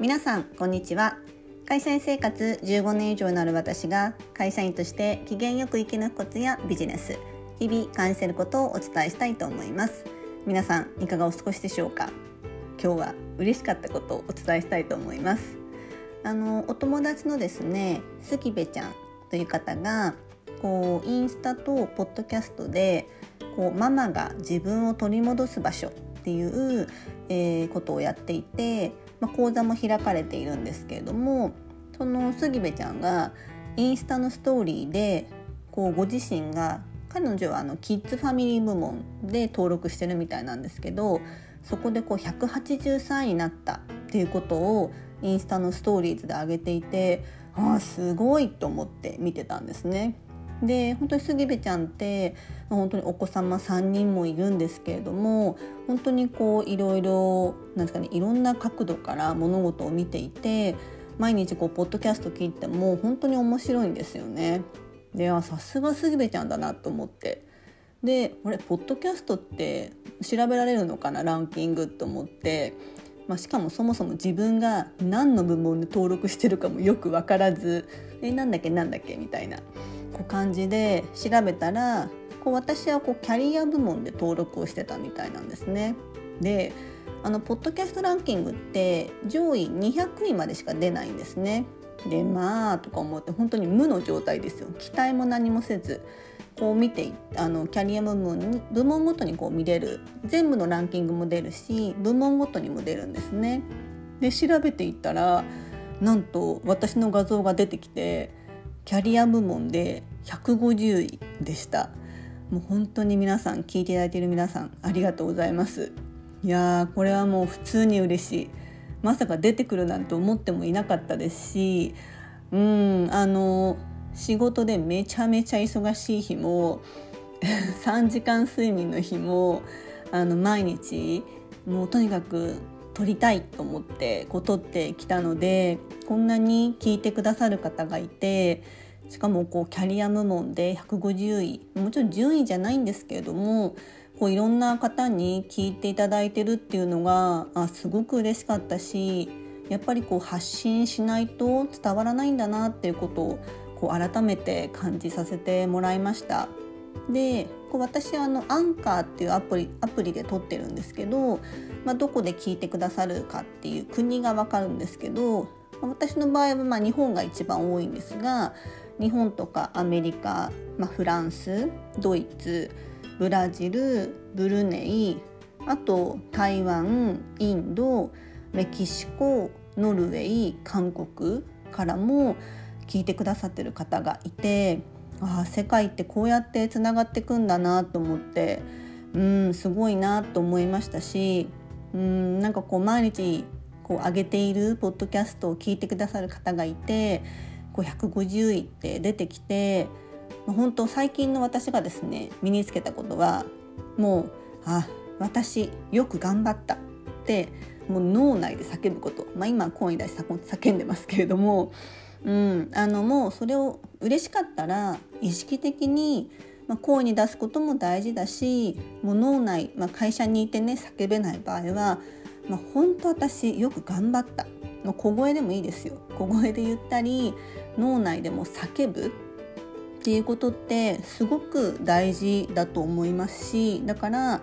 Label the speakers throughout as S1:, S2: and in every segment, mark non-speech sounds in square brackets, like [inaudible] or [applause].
S1: 皆さんこんにちは。会社員生活15年以上になる私が会社員として機嫌よく生き抜くコツやビジネス日々感じていることをお伝えしたいと思います。皆さんいかがお過ごしでしょうか？今日は嬉しかったことをお伝えしたいと思います。あのお友達のですねすきべちゃんという方がこうインスタとポッドキャストでこうママが自分を取り戻す場所っていう、えー、ことをやっていて、まあ、講座も開かれているんですけれどもその杉部ちゃんがインスタのストーリーでこうご自身が彼女はあのキッズファミリー部門で登録してるみたいなんですけどそこでこう183位になったっていうことをインスタのストーリーズで上げていてああすごいと思って見てたんですね。で本当に杉部ちゃんって本当にお子様3人もいるんですけれども本当にこういろいろなんですかねいろんな角度から物事を見ていて毎日こうポッドキャスト聞いても本当に面白いんですよね。でさすが杉部ちゃんだなと思って。であれポッドキャストって調べられるのかなランキングと思って、まあ、しかもそもそも自分が何の部門で登録してるかもよく分からずえなんだっけなんだっけみたいな。こう感じで調べたらこう私はこうキャリア部門で登録をしてたみたいなんですね。であのポッドキャストランキングって上位200位までしか出ないんですね。でまあとか思って本当に無の状態ですよ期待も何もせずこう見てあのキャリア部門に部門ごとにこう見れる全部のランキングも出るし部門ごとにも出るんですね。で調べていったらなんと私の画像が出てきてキャリア部門で150位でした。もう本当に皆さん聞いていただいている皆さんありがとうございます。いやーこれはもう普通に嬉しい。まさか出てくるなんて思ってもいなかったですしうんあの仕事でめちゃめちゃ忙しい日も [laughs] 3時間睡眠の日もあの毎日もうとにかく撮りたいと思ってこう撮ってきたのでこんなに聞いてくださる方がいてしかもこうキャリア部門で150位もちろん順位じゃないんですけれどもこういろんな方に聞いていただいてるっていうのがあすごく嬉しかったしやっぱりこう発信しないと伝わらないんだなっていうことをこう改めて感じさせてもらいました。でこう私はあのアンカーっていうアプリアプリで撮ってるんですけど、まあ、どこで聞いてくださるかっていう国が分かるんですけど私の場合はまあ日本が一番多いんですが日本とかアメリカ、まあ、フランスドイツブラジルブルネイあと台湾インドメキシコノルウェー韓国からも聞いてくださってる方がいてあ世界ってこうやってつながっていくんだなと思ってうんすごいなと思いましたしうんなんかこう毎日こう上げているポッドキャストを聞いてくださる方がいてこう150位って出てきて本当最近の私がですね身につけたことはもうあ私よく頑張ったってもう脳内で叫ぶこと、まあ、今声に出し叫んでますけれどもうん、あのもうそれを嬉しかったら意識的に、まあ、声に出すことも大事だしもう脳内、まあ、会社にいてね叫べない場合は、まあ、本当私よく頑張った、まあ、小声でもいいですよ。小声で言ったり脳内でも叫ぶ。っていうことってすごく大事だと思いますしだから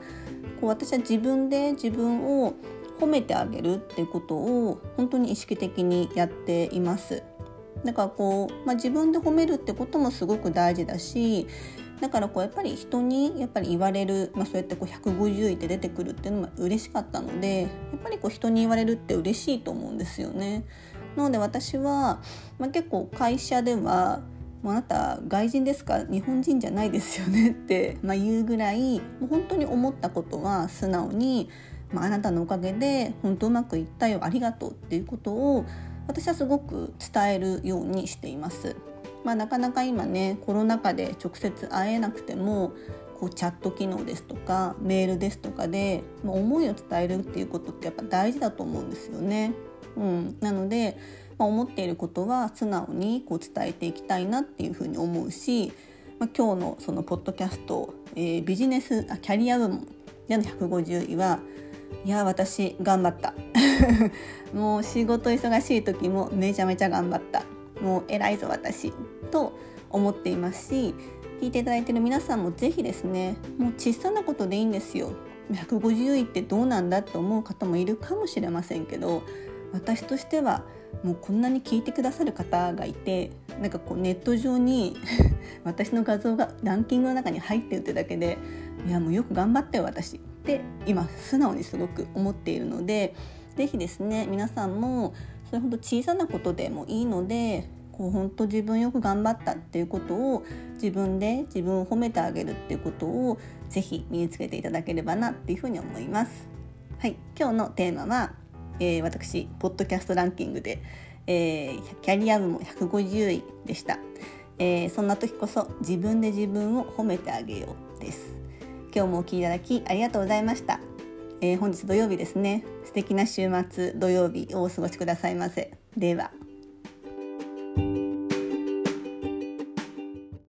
S1: こう私は自分で自分を褒めてあげるっていうことを本当に意識的にやっています。だからこう、まあ、自分で褒めるってこともすごく大事だしだからこうやっぱり人にやっぱり言われる、まあ、そうやってこう150位って出てくるっていうのも嬉しかったのでやっぱりこう人に言われるって嬉しいと思うんですよね。なので私は、まあ、結構会社ではあなた外人ですか？日本人じゃないですよねって、まあ、言うぐらいもう本当に思ったことは素直に、まあ、あなたのおかげで本当うまくいったよありがとうっていうことを私はすごく伝えるようにしています。まあ、なかなか今ねコロナ禍で直接会えなくてもこうチャット機能ですとかメールですとかで、思いを伝えるっていうことってやっぱ大事だと思うんですよね。うん、なので、まあ、思っていることは素直にこう伝えていきたいなっていうふうに思うし、まあ、今日のそのポッドキャスト、えー、ビジネスあキャリア部門での150位はいや私頑張った。[laughs] もう仕事忙しい時もめちゃめちゃ頑張った。もう偉いぞ私と思っていますし聞いていただいてる皆さんも是非ですねもう小さなことでいいんですよ。150位ってどうなんだって思う方もいるかもしれませんけど私としてはもうこんなに聞いてくださる方がいてなんかこうネット上に [laughs] 私の画像がランキングの中に入ってるってだけでいやもうよく頑張ったよ私。って今素直にすごく思っているので是非ですね皆さんもそれほど小さなことでもいいのでこう本当自分よく頑張ったっていうことを自分で自分を褒めてあげるっていうことをぜひ身につけていただければなっていうふうに思います。はい、今日のテーマは、えー、私ポッドキャストランキングで、えー、キャリア部も150位でした、えー、そんな時こそ自分で自分を褒めてあげようです今日もお聴きいただきありがとうございました、えー、本日土曜日ですね。素敵な週末土曜日をお過ごしくださいませ。では。